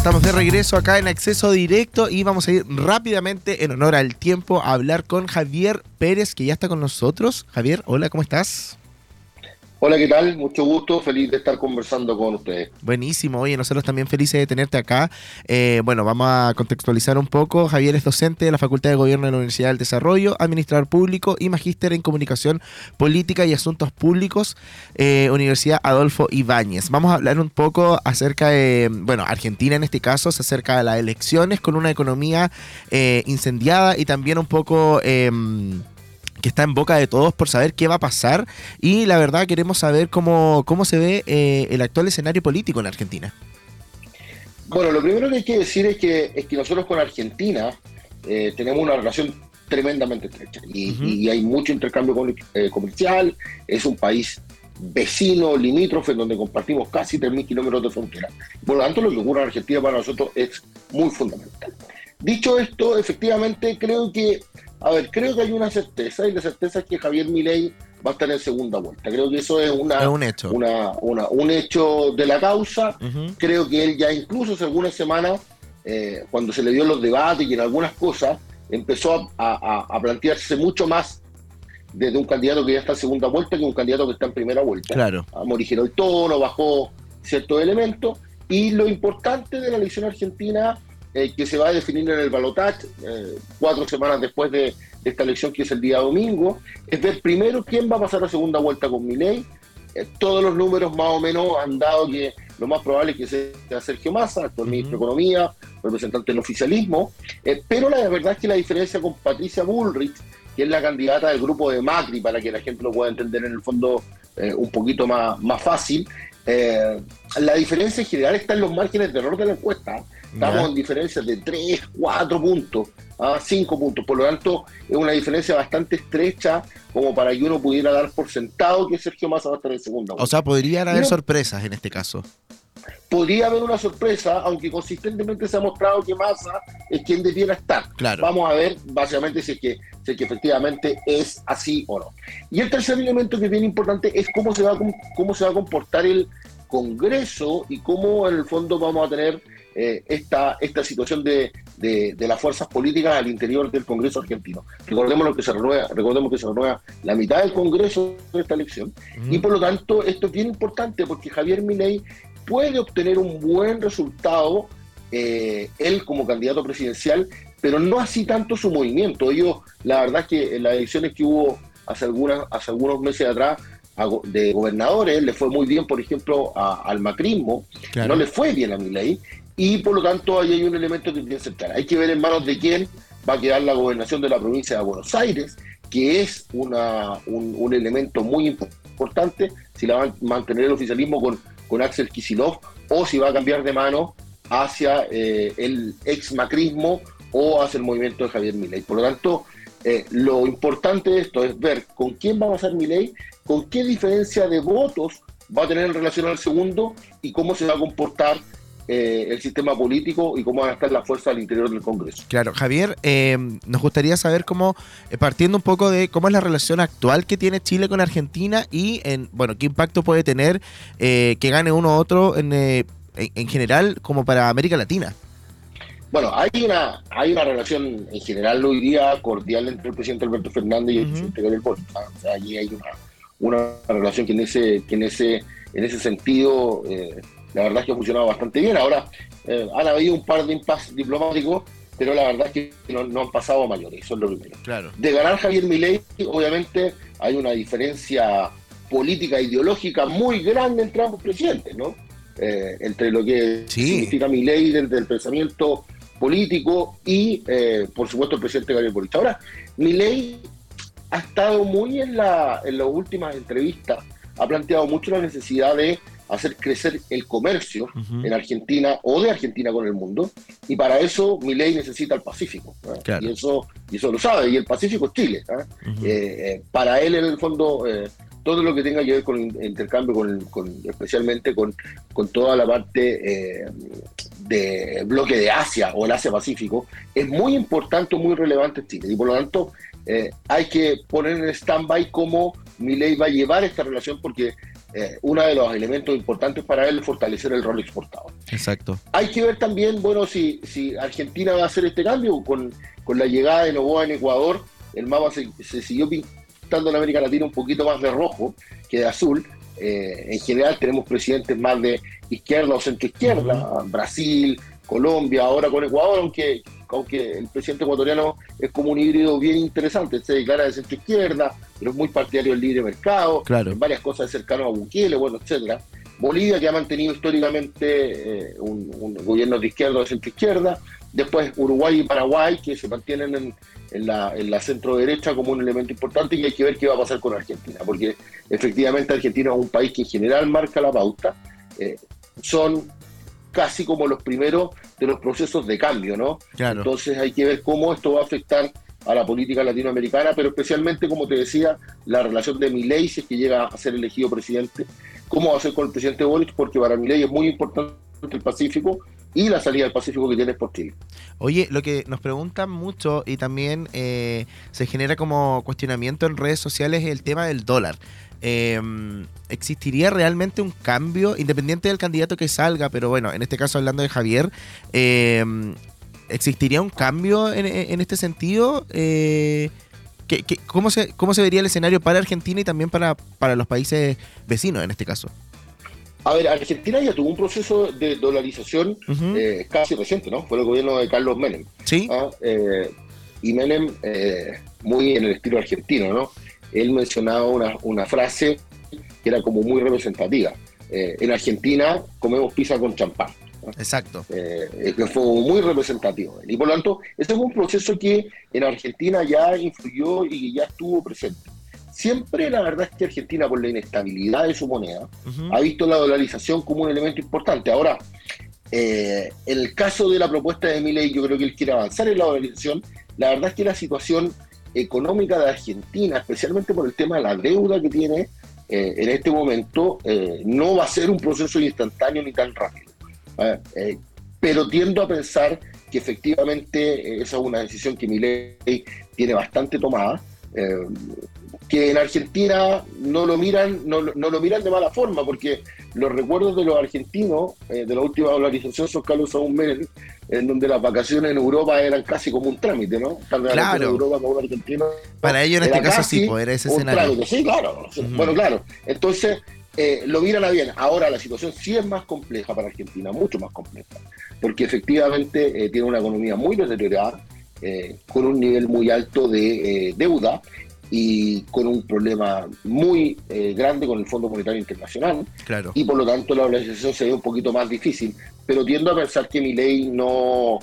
estamos de regreso acá en acceso directo y vamos a ir rápidamente en honor al tiempo a hablar con Javier Pérez, que ya está con nosotros. Javier, hola, ¿cómo estás? Hola, ¿qué tal? Mucho gusto, feliz de estar conversando con ustedes. Buenísimo, oye, nosotros también felices de tenerte acá. Eh, bueno, vamos a contextualizar un poco. Javier es docente de la Facultad de Gobierno de la Universidad del Desarrollo, administrador público y magíster en Comunicación Política y Asuntos Públicos, eh, Universidad Adolfo Ibáñez. Vamos a hablar un poco acerca de, bueno, Argentina en este caso, se acerca de las elecciones con una economía eh, incendiada y también un poco em, que está en boca de todos por saber qué va a pasar y la verdad queremos saber cómo, cómo se ve eh, el actual escenario político en Argentina. Bueno, lo primero que hay que decir es que, es que nosotros con Argentina eh, tenemos una relación tremendamente estrecha y, hay mucho intercambio eh, comercial, es un país vecino, limítrofe, donde compartimos casi 3.000 kilómetros de frontera. Por lo tanto, lo que ocurre en Argentina para nosotros es muy fundamental. Dicho esto, efectivamente creo que a ver, creo que hay una certeza, y la certeza es que Javier Milei va a estar en segunda vuelta. Creo que eso es, una, un, hecho. Una, un hecho de la causa. Creo que él ya incluso hace algunas semanas, eh, cuando se le dio los debates y en algunas cosas, empezó a, plantearse mucho más desde un candidato que ya está en segunda vuelta que un candidato que está en primera vuelta. Claro. Morigeró el tono, bajó ciertos elementos. Y lo importante de la elección argentina eh, que se va a definir en el balotaje eh, cuatro semanas después de, esta elección, que es el día domingo, es ver primero quién va a pasar a segunda vuelta con Milei. Eh, todos los números más o menos han dado que lo más probable es que sea Sergio Massa, actual ministro de Economía, representante del oficialismo, pero la verdad es que la diferencia con Patricia Bullrich, que es la candidata del grupo de Macri, para que la gente lo pueda entender en el fondo un poquito más, más fácil, la diferencia en general está en los márgenes de error de la encuesta. Estamos en diferencias de 3, 4 puntos, a ¿ah? 5 puntos. Por lo tanto, es una diferencia bastante estrecha como para que uno pudiera dar por sentado que Sergio Massa va a estar en segunda. O sea, podrían haber sorpresas en este caso. Podría haber una sorpresa, aunque consistentemente se ha mostrado que Massa es quien debiera estar. Claro. Vamos a ver, básicamente, si es, que, si es que efectivamente es así o no. Y el tercer elemento que es bien importante es cómo se va cómo se va a comportar el Congreso y cómo en el fondo vamos a tener eh, esta, esta situación de, de, las fuerzas políticas al interior del Congreso argentino. Recordemos lo que se renueva, recordemos que se renueva la mitad del Congreso de esta elección y por lo tanto esto es bien importante porque Javier Milei puede obtener un buen resultado eh, él como candidato presidencial, pero no así tanto su movimiento. Ellos, la verdad es que en las elecciones que hubo hace, algunas, hace algunos meses atrás, de gobernadores, le fue muy bien, por ejemplo, al macrismo, no le fue bien a Milei, y por lo tanto ahí hay un elemento que tiene que central. Hay que ver en manos de quién va a quedar la gobernación de la provincia de Buenos Aires, que es una, un, elemento muy importante, si la va a mantener el oficialismo con, con Axel Kisilov o si va a cambiar de mano hacia eh, el ex macrismo o hacia el movimiento de Javier Milei. Por lo tanto, eh, lo importante de esto es ver con quién va a pasar Milei, con qué diferencia de votos va a tener en relación al segundo y cómo se va a comportar eh, el sistema político y cómo van a estar las fuerzas al interior del Congreso. Claro, Javier, eh, nos gustaría saber cómo, eh, partiendo un poco de cómo es la relación actual que tiene Chile con Argentina y, en, bueno, qué impacto puede tener que gane uno u otro en, en, general como para América Latina. Bueno, hay una, hay una relación en general hoy día cordial entre el presidente Alberto Fernández y el presidente Gabriel Boric. O sea, allí hay una, una relación que en ese, que en ese, en ese sentido la verdad es que ha funcionado bastante bien. Ahora eh, han habido un par de impases diplomáticos, pero la verdad es que no, han pasado a mayores, eso es lo primero. Claro. De ganar Javier Milei, obviamente hay una diferencia política e ideológica muy grande entre ambos presidentes, ¿no? Eh, entre lo que significa Milei desde el pensamiento político y, eh, por supuesto, el presidente Gabriel Boric. Ahora, Milei ha estado muy en, la, en las últimas entrevistas, ha planteado mucho la necesidad de hacer crecer el comercio en Argentina o de Argentina con el mundo, y para eso mi ley necesita el Pacífico. Y, eso, y eso lo sabe, y el Pacífico es Chile. ¿ah? Eh, eh, para él, en el fondo, eh, todo lo que tenga que ver con intercambio, con, especialmente con, con, toda la parte de bloque de Asia o el Asia-Pacífico, es muy importante, muy relevante Chile, y por lo tanto hay que poner en stand-by cómo mi ley va a llevar esta relación, porque eh, uno de los elementos importantes para él es fortalecer el rol exportador. Exacto. Hay que ver también, bueno, si, si Argentina va a hacer este cambio con, con la llegada de Novoa en Ecuador, el mapa se, se, siguió pintando en América Latina un poquito más de rojo que de azul. Eh, en general tenemos presidentes más de izquierda o centro izquierda, Brasil, Colombia, ahora con Ecuador, aunque, aunque el presidente ecuatoriano es como un híbrido bien interesante, se declara de centro izquierda, pero es muy partidario del libre mercado, claro. en varias cosas cercano a Bukele, bueno, etcétera. Bolivia, que ha mantenido históricamente eh, un, un, gobierno de izquierda o de centro izquierda, después Uruguay y Paraguay, que se mantienen en, en la, en la centro derecha como un elemento importante y hay que ver qué va a pasar con Argentina, porque efectivamente Argentina es un país que en general marca la pauta, eh, son casi como los primeros de los procesos de cambio, ¿no? Claro. Entonces hay que ver cómo esto va a afectar a la política latinoamericana, pero especialmente, como te decía, la relación de Milei, si es que llega a ser elegido presidente, cómo va a ser con el presidente Boric, porque para Milei es muy importante el Pacífico y la salida del Pacífico que tiene por Chile. Oye, lo que nos preguntan mucho y también eh, se genera como cuestionamiento en redes sociales es el tema del dólar. Eh, ¿Existiría realmente un cambio, independiente del candidato que salga, pero bueno, en este caso hablando de Javier, eh, ¿existiría un cambio en, este sentido? Eh, ¿qué, qué, cómo, se, ¿Cómo se vería el escenario para Argentina y también para los países vecinos en este caso? A ver, Argentina ya tuvo un proceso de dolarización uh -huh. eh, casi reciente, ¿no? Fue el gobierno de Carlos Menem. Sí. ¿ah? Eh, y Menem, eh, muy en el estilo argentino, ¿no? Él mencionaba una, una frase que era como muy representativa. Eh, en Argentina comemos pizza con champán. ¿no? Exacto. Eh, que fue muy representativo. Y por lo tanto, ese fue un proceso que en Argentina ya influyó y ya estuvo presente. Siempre la verdad es que Argentina, por la inestabilidad de su moneda, uh -huh. ha visto la dolarización como un elemento importante. Ahora, eh, en el caso de la propuesta de Milei, yo creo que él quiere avanzar en la dolarización. La verdad es que la situación económica de Argentina, especialmente por el tema de la deuda que tiene eh, en este momento, eh, no va a ser un proceso instantáneo ni tan rápido. Eh, pero tiendo a pensar que efectivamente esa es una decisión que Milei tiene bastante tomada. Eh, que en Argentina no lo miran no, no, lo miran de mala forma porque los recuerdos de los argentinos eh, de la última dolarización son Carlos Saúl Menem en donde las vacaciones en Europa eran casi como un trámite ¿no? claro. En Europa para un argentino para ellos en este caso sí poder ese escenario trámite. sí claro uh -huh. bueno claro entonces eh, lo miran a bien ahora la situación sí es más compleja para Argentina mucho más compleja porque efectivamente eh, tiene una economía muy deteriorada eh, con un nivel muy alto de eh, deuda y con un problema muy eh, grande con el Fondo Monetario Internacional. Claro. Y por lo tanto la organización se ve un poquito más difícil. Pero tiendo a pensar que mi ley no,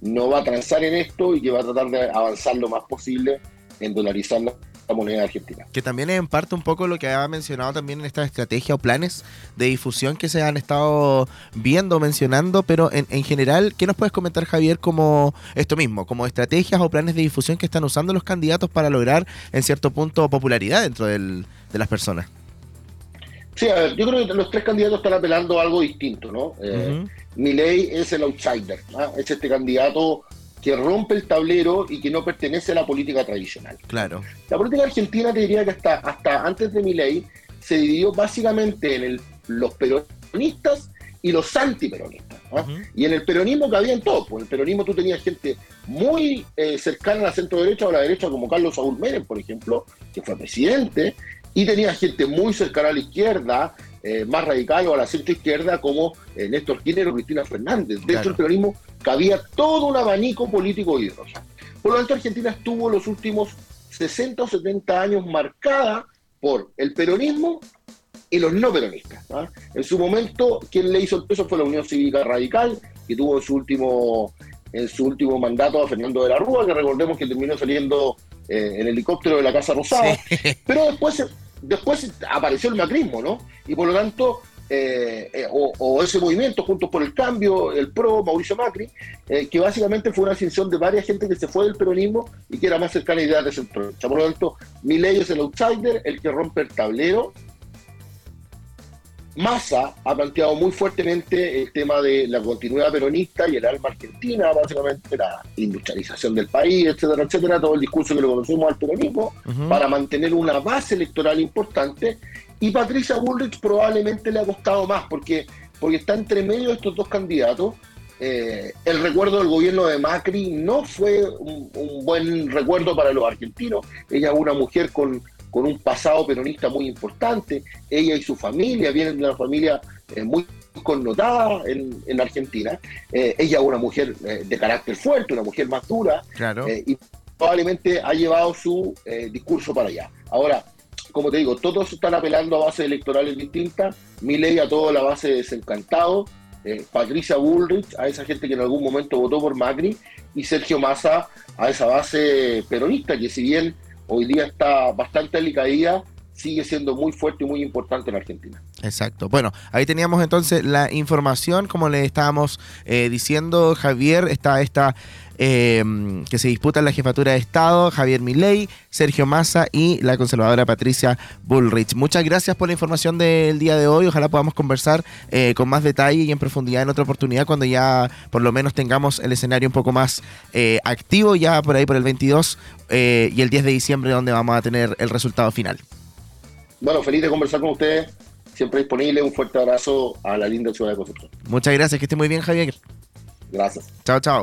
no va a transar en esto y que va a tratar de avanzar lo más posible en dolarizar la moneda argentina. Que también es en parte un poco lo que ha mencionado también en esta estrategia o planes de difusión que se han estado viendo, mencionando, pero en, en, general, ¿qué nos puedes comentar, Javier, como esto mismo, como estrategias o planes de difusión que están usando los candidatos para lograr, en cierto punto, popularidad dentro del, de las personas? Sí, a ver, yo creo que los tres candidatos están apelando a algo distinto, ¿no? Eh, uh -huh. Milei es el outsider, ¿no? es este candidato que rompe el tablero y que no pertenece a la política tradicional. Claro. La política argentina te diría que hasta, hasta antes de mi ley se dividió básicamente en el, los peronistas y los antiperonistas. ¿no? Uh -huh. Y en el peronismo cabían todos. Pues en el peronismo tú tenías gente muy eh, cercana a la centro derecha o a la derecha, como Carlos Saúl Menem, por ejemplo, que fue presidente, y tenías gente muy cercana a la izquierda, eh, más radical o a la centro izquierda como eh, Néstor Kirchner o Cristina Fernández. De claro. hecho, el peronismo cabía todo un abanico político ideológico. Por lo tanto, Argentina estuvo los últimos 60 o 70 años marcada por el peronismo y los no peronistas. ¿ah? En su momento, quien le hizo el peso fue la Unión Cívica Radical, que tuvo en su último, en su último mandato a Fernando de la Rúa, que recordemos que terminó saliendo eh, en helicóptero de la Casa Rosada. Sí. Pero después después apareció el macrismo, ¿no? Y por lo tanto, eh, eh, o, ese movimiento, Juntos por el Cambio, el PRO, Mauricio Macri, eh, que básicamente fue una ascensión de varias gente que se fue del peronismo y que era más cercana a ideas de centro Por lo tanto, mi ley es el outsider, el que rompe el tablero. Massa ha planteado muy fuertemente el tema de la continuidad peronista y el alma argentina, básicamente la industrialización del país, etcétera, etcétera, todo el discurso que le conocemos al peronismo, uh -huh. para mantener una base electoral importante Y Patricia Bullrich probablemente le ha costado más, porque, porque está entre medio de estos dos candidatos. Eh, el recuerdo del gobierno de Macri no fue un, buen recuerdo para los argentinos. Ella es una mujer con, con, un pasado peronista muy importante. Ella y su familia vienen de una familia eh, muy connotada en, en Argentina. Eh, ella es una mujer de carácter fuerte, una mujer más dura. Claro. y probablemente ha llevado su discurso para allá. Ahora, como te digo, todos están apelando a bases electorales distintas. ley a toda la base desencantado. Eh, Patricia Bullrich, a esa gente que en algún momento votó por Macri, y Sergio Massa a esa base peronista, que si bien hoy día está bastante alicaída, sigue siendo muy fuerte y muy importante en Argentina. Exacto. Bueno, ahí teníamos entonces la información, como le estábamos eh, diciendo, Javier, está esta eh, que se disputa en la jefatura de Estado, Javier Milei, Sergio Massa y la conservadora Patricia Bullrich. Muchas gracias por la información del día de hoy. Ojalá podamos conversar eh, con más detalle y en profundidad en otra oportunidad cuando ya por lo menos tengamos el escenario un poco más eh, activo, ya por ahí por el 22 y el 10 de diciembre donde vamos a tener el resultado final. Bueno, feliz de conversar con ustedes. Siempre disponible. Un fuerte abrazo a la linda ciudad de Concepción. Muchas gracias. Que esté muy bien, Javier. Gracias. Chao, chao.